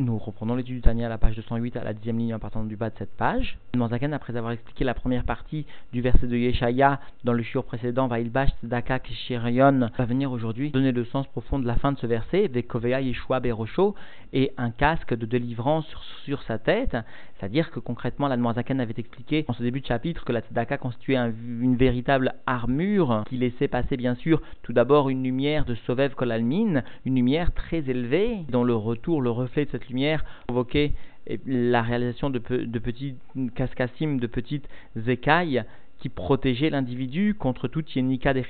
Nous reprenons l'étude du Tania à la page 208 à la dixième ligne en partant du bas de cette page. Manzaken, après avoir expliqué la première partie du verset de Yeshaya dans le shiur précédent, Vailbash Tzedaka Kishirion, va venir aujourd'hui donner le sens profond de la fin de ce verset, Vekovea Yeshua Berosho, et un casque de délivrance sur, sa tête. C'est-à-dire que concrètement, la Manzaken avait expliqué en ce début de chapitre que la Tzedaka constituait une véritable armure qui laissait passer bien sûr tout d'abord une lumière de Sovev Kolalmin, une lumière très élevée, dont le retour, le reflet de cette lumière provoquait la réalisation de, de petits cascassim, de petites écailles qui protégeaient l'individu contre toute yenika des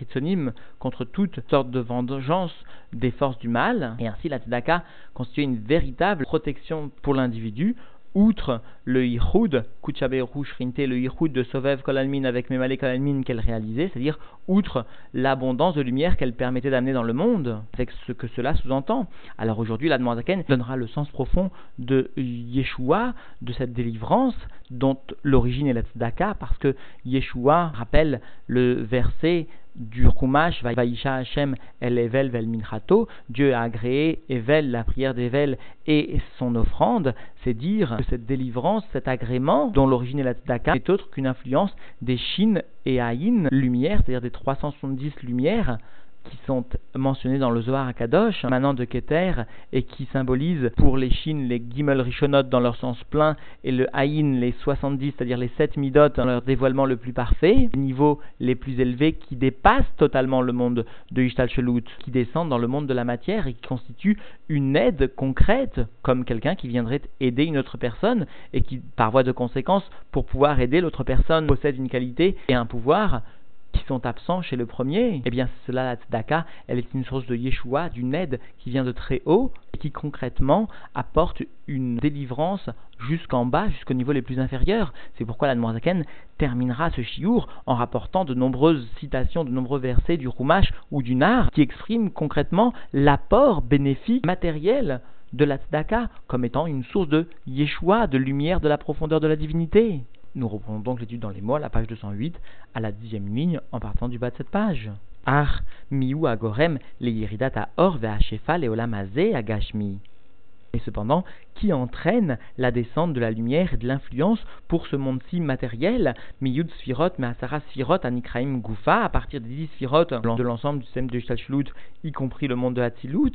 contre toute sorte de vengeance des forces du mal. Et ainsi, la tzedaka constituait une véritable protection pour l'individu outre le Yichud, Kuchaberu Shrinte, le Yichud de Sovev Kolalmin avec Memale Kolalmin qu'elle réalisait, c'est-à-dire outre l'abondance de lumière qu'elle permettait d'amener dans le monde, avec ce que cela sous-entend. Alors aujourd'hui, la Zaken donnera le sens profond de Yeshua, de cette délivrance, dont l'origine est la tzedaka, parce que Yeshua rappelle le verset du Rumash, Vaisha Hashem El Evel Vel Minchato, Dieu a agréé Evel, la prière d'Evel et son offrande, c'est dire que cette délivrance, cet agrément, dont l'origine est la tzedaka, n'est autre qu'une influence des Shin et Aïn, lumière, c'est-à-dire des 370 lumières, qui sont mentionnés dans le Zohar à Kadosh, manant de Keter, et qui symbolisent pour les Chines les Gimel Rishonot dans leur sens plein, et le Haïn les 70, c'est-à-dire les 7 Midot dans leur dévoilement le plus parfait, les niveaux les plus élevés qui dépassent totalement le monde de Ishtal Shelut, qui descendent dans le monde de la matière et qui constituent une aide concrète, comme quelqu'un qui viendrait aider une autre personne, et qui, par voie de conséquence, pour pouvoir aider l'autre personne, possède une qualité et un pouvoir qui sont absents chez le premier, eh bien cela, la tzedaka, elle est une source de Yeshua, d'une aide qui vient de très haut et qui concrètement apporte une délivrance jusqu'en bas, jusqu'au niveau les plus inférieurs. C'est pourquoi la Noirzaken terminera ce chiour en rapportant de nombreuses citations, de nombreux versets du Rumash ou du Nar qui expriment concrètement l'apport bénéfique matériel de la tzedaka comme étant une source de Yeshua, de lumière de la profondeur de la divinité. Nous reprenons donc l'étude dans les mots à la page 208, à la dixième ligne, en partant du bas de cette page. Ar miou agorem le or shefa le olamazé agashmi. Et cependant, qui entraîne la descente de la lumière et de l'influence pour ce monde-ci matériel, Miyud Sfirot, Measara Sfirot, Anikraim Gufa, à partir des dix Sfirot de l'ensemble du système de Shtalshlut, y compris le monde de Hatzilut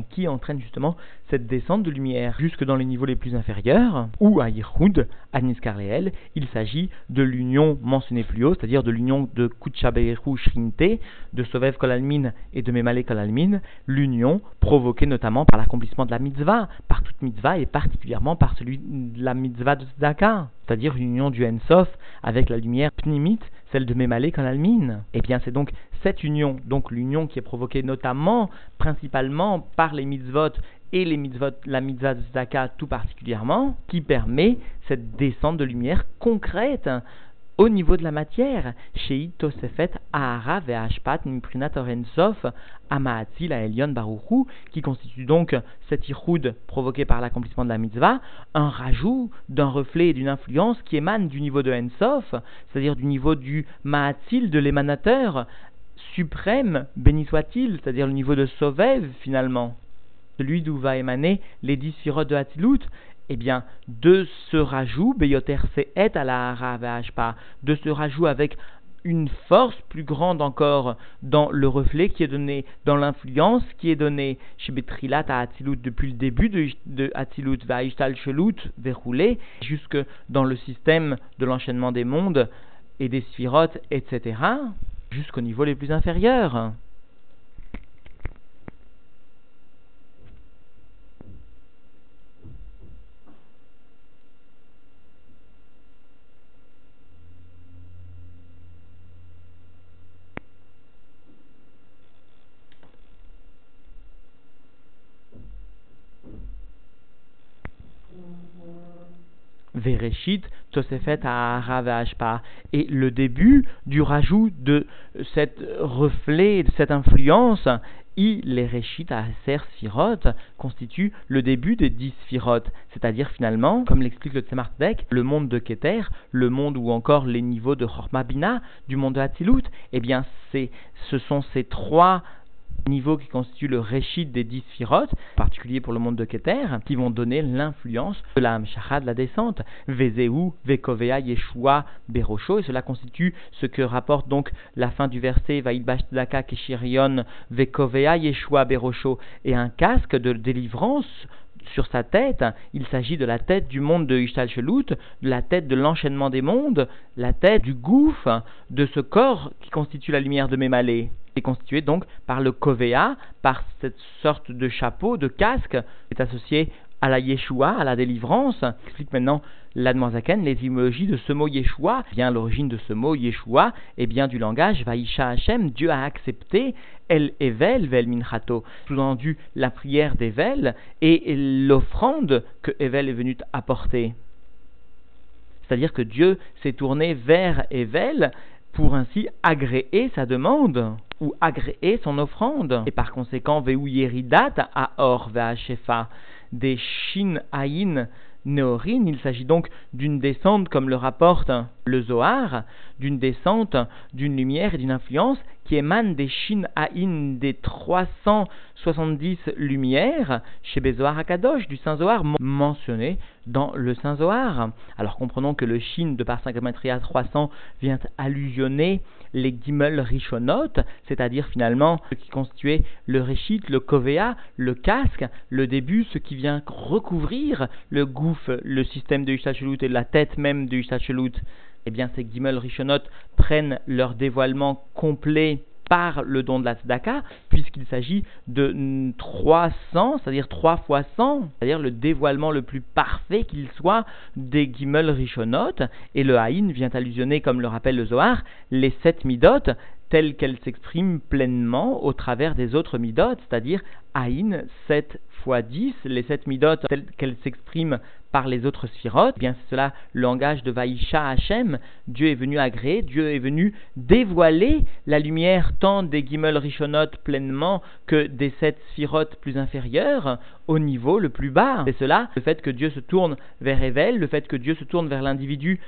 qui entraîne justement cette descente de lumière jusque dans les niveaux les plus inférieurs, ou à Yirhud, à Niskarleel, il s'agit de l'union mentionnée plus haut, c'est-à-dire de l'union de Kuchaberu Shrinte, de Sovev Kolalmin et de Memale Kolalmin, l'union provoquée notamment par l'accomplissement de la mitzvah, par toute mitzvah et particulièrement par celui de la mitzvah de Tzedaka, c'est-à-dire une union du Ensof avec la lumière pnimite, celle de Memale Kolalmin. Et eh bien c'est donc cette union, donc l'union qui est provoquée notamment, principalement par les mitzvot et les mitzvot, la mitzvah Zaka tout particulièrement, qui permet cette descente de lumière concrète au niveau de la matière. Chez Tosefet Ahara Ve'ashpat Miprinat Orensof Amaatil la Elion Baruchu, qui constitue donc cet iroud provoqué par l'accomplissement de la mitzvah, un rajout d'un reflet et d'une influence qui émane du niveau de Ensof, c'est-à-dire du niveau du Maatil, de l'émanateur, suprême, béni soit-il, c'est-à-dire le niveau de Sovev finalement, celui d'où va émaner les dix de Hatilut, eh bien, de ce rajout, Beyoter et à la de ce rajout avec une force plus grande encore dans le reflet qui est donné, dans l'influence qui est donnée chez Betrilat à Hatilut depuis le début de, de Hatilut, Vaishtal Shelut, verroulé, jusque dans le système de l'enchaînement des mondes et des sphirotes, etc jusqu'au niveau les plus inférieurs. Vereshit, Tosefet Ahara Et le début du rajout de cet reflet, de cette influence, I les à Aser Sphirot constitue le début des dix c'est-à-dire finalement, comme l'explique le Tzemardek, le monde de Keter, le monde ou encore les niveaux de Hormabina, du monde de Hatzilut, eh bien ce sont ces trois niveau qui constitue le réchit des dix sphirotes, en particulier pour le monde de Keter, qui vont donner l'influence de la Hamshacha de la descente. Vezeu, Vekovea, Yeshua, Berosho, et cela constitue ce que rapporte donc la fin du verset Vaïbash Tzedaka Keshirion, Vekovea, Yeshua, Berosho, et un casque de délivrance sur sa tête, il s'agit de la tête du monde de Ishtal Shelut, de la tête de l'enchaînement des mondes, la tête du gouffre, de ce corps qui constitue la lumière de Mémalé est constitué donc par le kovea, par cette sorte de chapeau, de casque, qui est associé à la Yeshua, à la délivrance. Explique maintenant l'Admozaken l'étymologie de ce mot Yeshua. Bien l'origine de ce mot Yeshua est bien du langage Vaisha Hashem, Dieu a accepté El Evel Vel Minchato, sous-entendu la prière d'Evel et l'offrande que Evel est venu apporter. C'est-à-dire que Dieu s'est tourné vers Evel pour ainsi agréer sa demande ou agréer son offrande. Et par conséquent, Veu Yeridat à Or Shefa des Shin Aïn Néorine, il s'agit donc d'une descente, comme le rapporte le Zohar, d'une descente, d'une lumière et d'une influence qui émane des Shin Aïn, des 370 lumières chez Bezoar Akadosh, du Saint Zohar mentionné dans le Saint Zohar. Alors comprenons que le Shin de par 300 vient allusionner les Gimel Rishonot, c'est-à-dire finalement ce qui constituait le Réchit, le Kovea, le casque, le début, ce qui vient recouvrir le gouffre, le système de Yushachelut et la tête même de Yushachelut. Eh bien, ces Gimel Rishonot prennent leur dévoilement complet par le don de la tzedaka, puisqu'il s'agit de 300, c'est-à-dire 3 fois 100, c'est-à-dire le dévoilement le plus parfait qu'il soit des Gimel Rishonot, et le Haïn vient allusionner, comme le rappelle le Zohar, les sept midot, telles qu'elles s'expriment pleinement au travers des autres midot, c'est-à-dire Haïn 7 fois 10, les 7 midot telles qu'elles s'expriment par les autres sphirotes, eh bien c'est cela le langage de Vaïcha Hachem. Dieu est venu agréer, Dieu est venu dévoiler la lumière tant des Gimel Rishonot pleinement que des sept sphirotes plus inférieures au niveau le plus bas. C'est cela, le fait que Dieu se tourne vers Evel, le fait que Dieu se tourne vers l'individu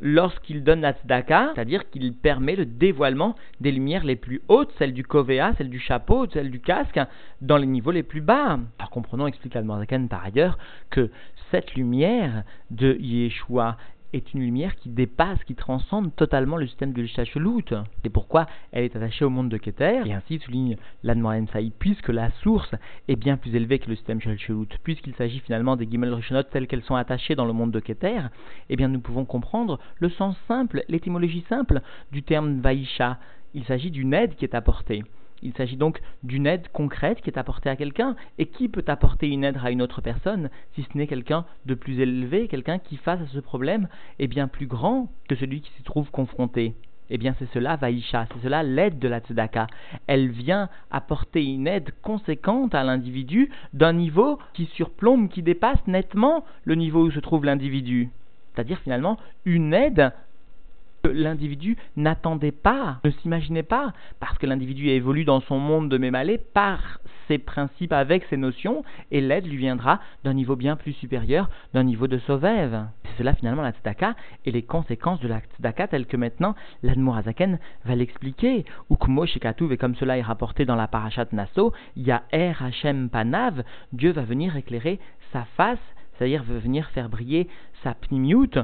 lorsqu'il donne la tzedaka, c'est-à-dire qu'il permet le dévoilement des lumières les plus hautes, celles du kovea, celles du chapeau, celles du casque, dans les niveaux les plus bas. Alors comprenons, explique l'Almanzakan par ailleurs, que cette lumière de Yeshua est une lumière qui dépasse, qui transcende totalement le système de l'Ishachelut. C'est pourquoi elle est attachée au monde de Keter, et ainsi souligne l'Admoren Saï, puisque la source est bien plus élevée que le système Shalchelut, puisqu'il s'agit finalement des Gimel Rishonot telles qu'elles sont attachées dans le monde de Keter, eh bien nous pouvons comprendre le sens simple, l'étymologie simple du terme Vaisha. Il s'agit d'une aide qui est apportée. Il s'agit donc d'une aide concrète qui est apportée à quelqu'un. Et qui peut apporter une aide à une autre personne si ce n'est quelqu'un de plus élevé, quelqu'un qui face à ce problème est bien plus grand que celui qui s'y trouve confronté? Eh bien c'est cela Vaïcha, c'est cela l'aide de la Tzedaka. Elle vient apporter une aide conséquente à l'individu d'un niveau qui surplombe, qui dépasse nettement le niveau où se trouve l'individu. C'est-à-dire finalement une aide l'individu n'attendait pas, ne s'imaginait pas, parce que l'individu évolue dans son monde de Mémalé par ses principes, avec ses notions, et l'aide lui viendra d'un niveau bien plus supérieur, d'un niveau de Sauvève. C'est cela finalement la tzedaka et les conséquences de la tzedaka telles que maintenant l'Admorazaken va l'expliquer. Ukmo Shekatuv, et comme cela est rapporté dans la parashat Nassau, Er Hashem Panav, Dieu va venir éclairer sa face, c'est-à-dire va venir faire briller sa pnimiut,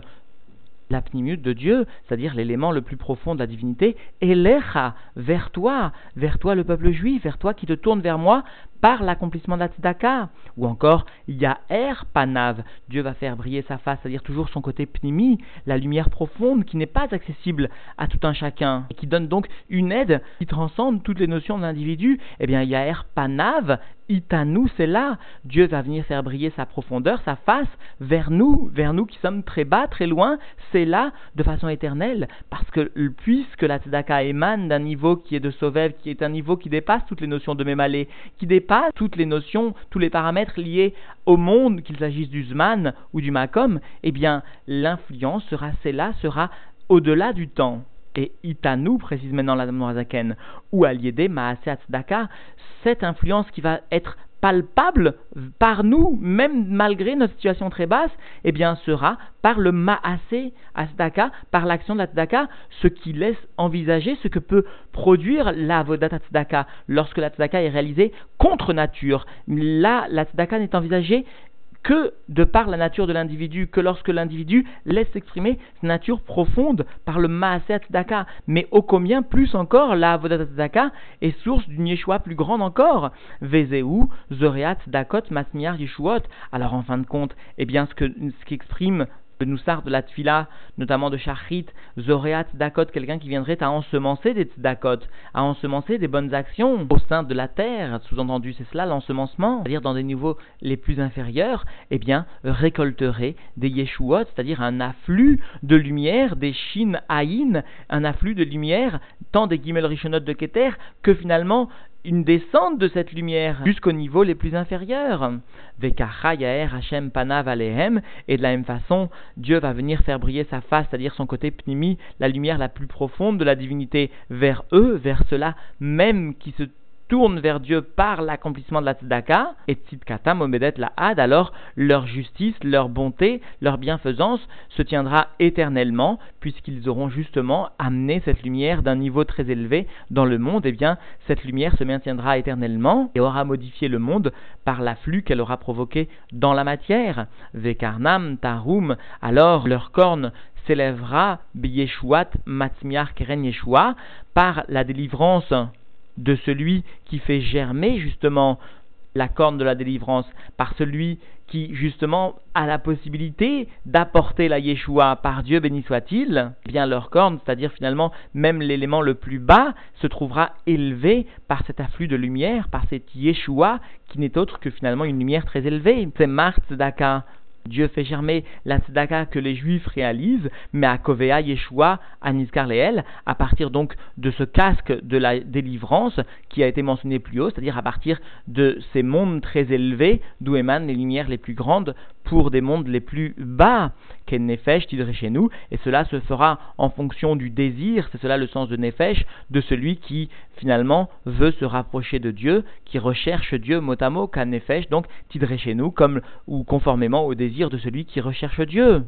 la de Dieu, c'est-à-dire l'élément le plus profond de la divinité, et l'echa, vers toi, vers toi le peuple juif, vers toi qui te tourne vers moi par l'accomplissement de la tzedaka. Ou encore, il y a Er Panav, Dieu va faire briller sa face, c'est-à-dire toujours son côté pnimi, la lumière profonde qui n'est pas accessible à tout un chacun, et qui donne donc une aide qui transcende toutes les notions de l'individu. Eh bien, il y a Er Panav, Itanu, c'est là. Dieu va venir faire briller sa profondeur, sa face, vers nous, vers nous qui sommes très bas, très loin, c'est là, de façon éternelle, parce que puisque la tzedaka émane d'un niveau qui est de Sovev, qui est un niveau qui dépasse toutes les notions de Mémalé, qui dépasse pas toutes les notions, tous les paramètres liés au monde, qu'il s'agisse du Zman ou du Makom, eh bien, l'influence sera celle-là, sera au-delà du temps. Et Itanu, précise maintenant la Morazaken, ou Aliede Maase Tzedaka, cette influence qui va être palpable par nous, même malgré notre situation très basse, eh bien sera par le maasé asdaka, par l'action de la tzedaka, ce qui laisse envisager ce que peut produire la vodat tzedaka lorsque la tzedaka est réalisée contre nature. Là, la tzedaka n'est envisagée que de par la nature de l'individu, que lorsque l'individu laisse s'exprimer sa nature profonde par le Maaset Daka, mais ô combien plus encore la Avodat Daka est source d'une Yeshua plus grande encore. Vezeu, Zoreat, Dakot, Masmiar, Yeshuot. Alors en fin de compte, eh bien ce que ce qu'exprime le Noussar de la Tfila, notamment de Shachrit, Zoreat Dakot, quelqu'un qui viendrait à ensemencer des Tzedakot, à ensemencer des bonnes actions au sein de la terre, sous-entendu c'est cela l'ensemencement, c'est-à-dire dans des niveaux les plus inférieurs, eh bien récolterait des Yeshuot, c'est-à-dire un afflux de lumière, des Shin Aïn, un afflux de lumière, tant des Gimel Rishonot de Keter, que finalement une descente de cette lumière jusqu'au niveau les plus inférieurs. Et de la même façon, Dieu va venir faire briller sa face, c'est-à-dire son côté pnimi, la lumière la plus profonde de la divinité, vers eux, vers ceux-là même qui se tournent vers Dieu par l'accomplissement de la tzedaka, et tzidkata momedet la had, alors leur justice, leur bonté, leur bienfaisance se tiendra éternellement, puisqu'ils auront justement amené cette lumière d'un niveau très élevé dans le monde, et eh bien cette lumière se maintiendra éternellement et aura modifié le monde par l'afflux qu'elle aura provoqué dans la matière. Vekarnam tarum, alors leur corne s'élèvera biyeshuat matzmiar keren yeshua par la délivrance de celui qui fait germer justement la corne de la délivrance, par celui qui justement a la possibilité d'apporter la Yeshua par Dieu béni soit-il, bien leur corne, c'est-à-dire finalement même l'élément le plus bas, se trouvera élevé par cet afflux de lumière, par cette Yeshua qui n'est autre que finalement une lumière très élevée. C'est Mart Daka, Dieu fait germer la tzedaka que les Juifs réalisent, mais à Kovea Yeshua, à Nizkar à partir donc de ce casque de la délivrance qui a été mentionné plus haut, c'est-à-dire à partir de ces mondes très élevés d'où émanent les lumières les plus grandes pour des mondes les plus bas qu'est Nefesh chez nous, et cela se fera en fonction du désir, c'est cela le sens de Nefesh, de celui qui finalement veut se rapprocher de Dieu, qui recherche Dieu mot à mot, Nefesh, donc tidré chez nous, comme ou conformément au désir de celui qui recherche Dieu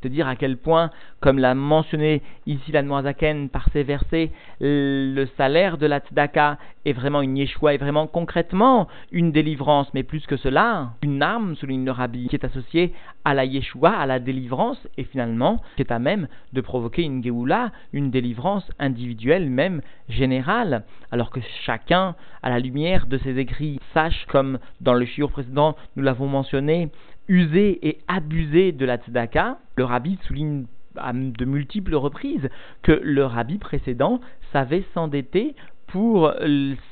te dire à quel point, comme l'a mentionné ici la Noazaken par ses versets, le salaire de la tzedaka est vraiment une yeshua, est vraiment concrètement une délivrance, mais plus que cela, une arme, souligne le rabbi, qui est associée à la yeshua, à la délivrance, et finalement, qui est à même de provoquer une geoula, une délivrance individuelle, même générale, alors que chacun, à la lumière de ses écrits, sache, comme dans le shiur précédent, nous l'avons mentionné, user et abuser de la tzedaka, le rabbi souligne à de multiples reprises que le rabbi précédent savait s'endetter pour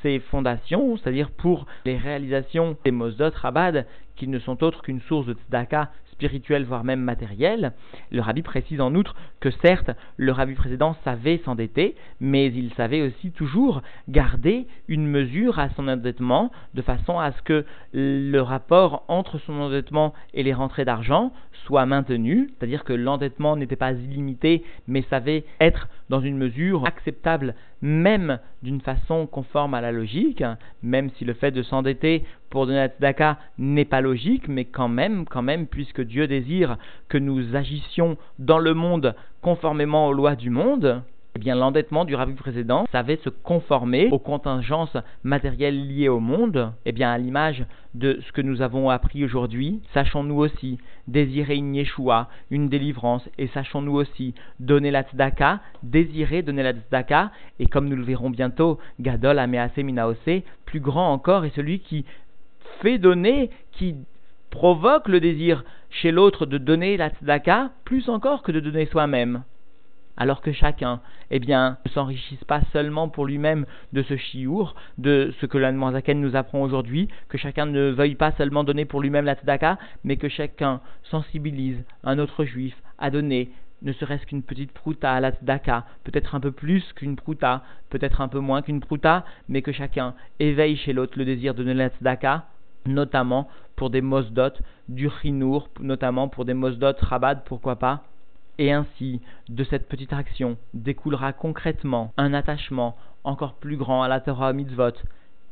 ses fondations, c'est-à-dire pour les réalisations des Mosdot Rabad, qui ne sont autres qu'une source de tzedaka spirituel, voire même matériel. Le rabbi précise en outre que certes, le rabbi précédent savait s'endetter, mais il savait aussi toujours garder une mesure à son endettement, de façon à ce que le rapport entre son endettement et les rentrées d'argent soit maintenu, c'est-à-dire que l'endettement n'était pas illimité, mais savait être dans une mesure acceptable, même d'une façon conforme à la logique, même si le fait de s'endetter pour donner la tzedaka n'est pas logique, mais quand même, quand même, puisque Dieu désire que nous agissions dans le monde conformément aux lois du monde, eh l'endettement du rabbi précédent savait se conformer aux contingences matérielles liées au monde, eh bien à l'image de ce que nous avons appris aujourd'hui, sachons-nous aussi désirer une Yeshua, une délivrance, et sachons-nous aussi donner la tzedaka, désirer donner la tzedaka, et comme nous le verrons bientôt, Gadol Amease Minaose, plus grand encore est celui qui fait donner, qui provoque le désir chez l'autre de donner la tzedaka, plus encore que de donner soi-même alors que chacun, eh bien, ne s'enrichisse pas seulement pour lui-même de ce chiour, de ce que l'Anne nous apprend aujourd'hui, que chacun ne veuille pas seulement donner pour lui-même la tzedaka, mais que chacun sensibilise un autre juif à donner ne serait-ce qu'une petite prouta à la tzedaka, peut-être un peu plus qu'une prouta, peut-être un peu moins qu'une prouta, mais que chacun éveille chez l'autre le désir de donner la tzedaka, notamment pour des mosdot, du chinour, notamment pour des mosdot rabad, pourquoi pas, et ainsi, de cette petite action découlera concrètement un attachement encore plus grand à la Torah mitzvot,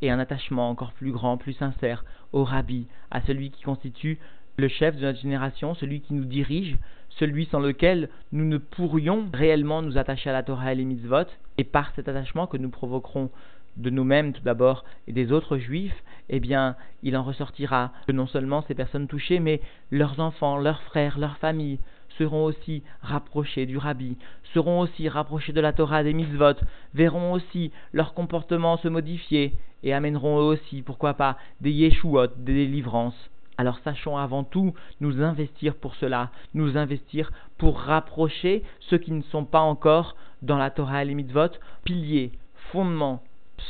et un attachement encore plus grand, plus sincère au rabbi, à celui qui constitue le chef de notre génération, celui qui nous dirige, celui sans lequel nous ne pourrions réellement nous attacher à la Torah et les mitzvot, et par cet attachement que nous provoquerons de nous-mêmes tout d'abord et des autres juifs, eh bien, il en ressortira que non seulement ces personnes touchées, mais leurs enfants, leurs frères, leurs familles seront aussi rapprochés du rabbi, seront aussi rapprochés de la Torah des mitzvot, verront aussi leur comportement se modifier et amèneront eux aussi, pourquoi pas, des yeshuot, des délivrances. Alors sachons avant tout nous investir pour cela, nous investir pour rapprocher ceux qui ne sont pas encore dans la Torah et les mitzvot, piliers, fondements,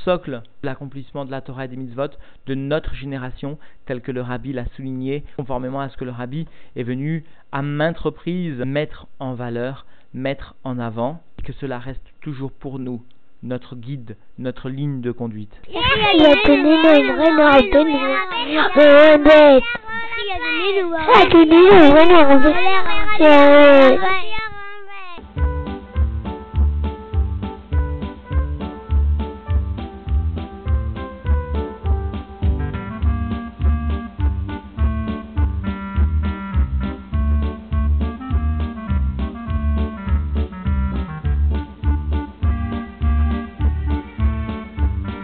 socle de l'accomplissement de la Torah et des mitzvot de notre génération, tel que le rabbi l'a souligné, conformément à ce que le rabbi est venu à maintes reprises mettre en valeur, mettre en avant, que cela reste toujours pour nous notre guide, notre ligne de conduite.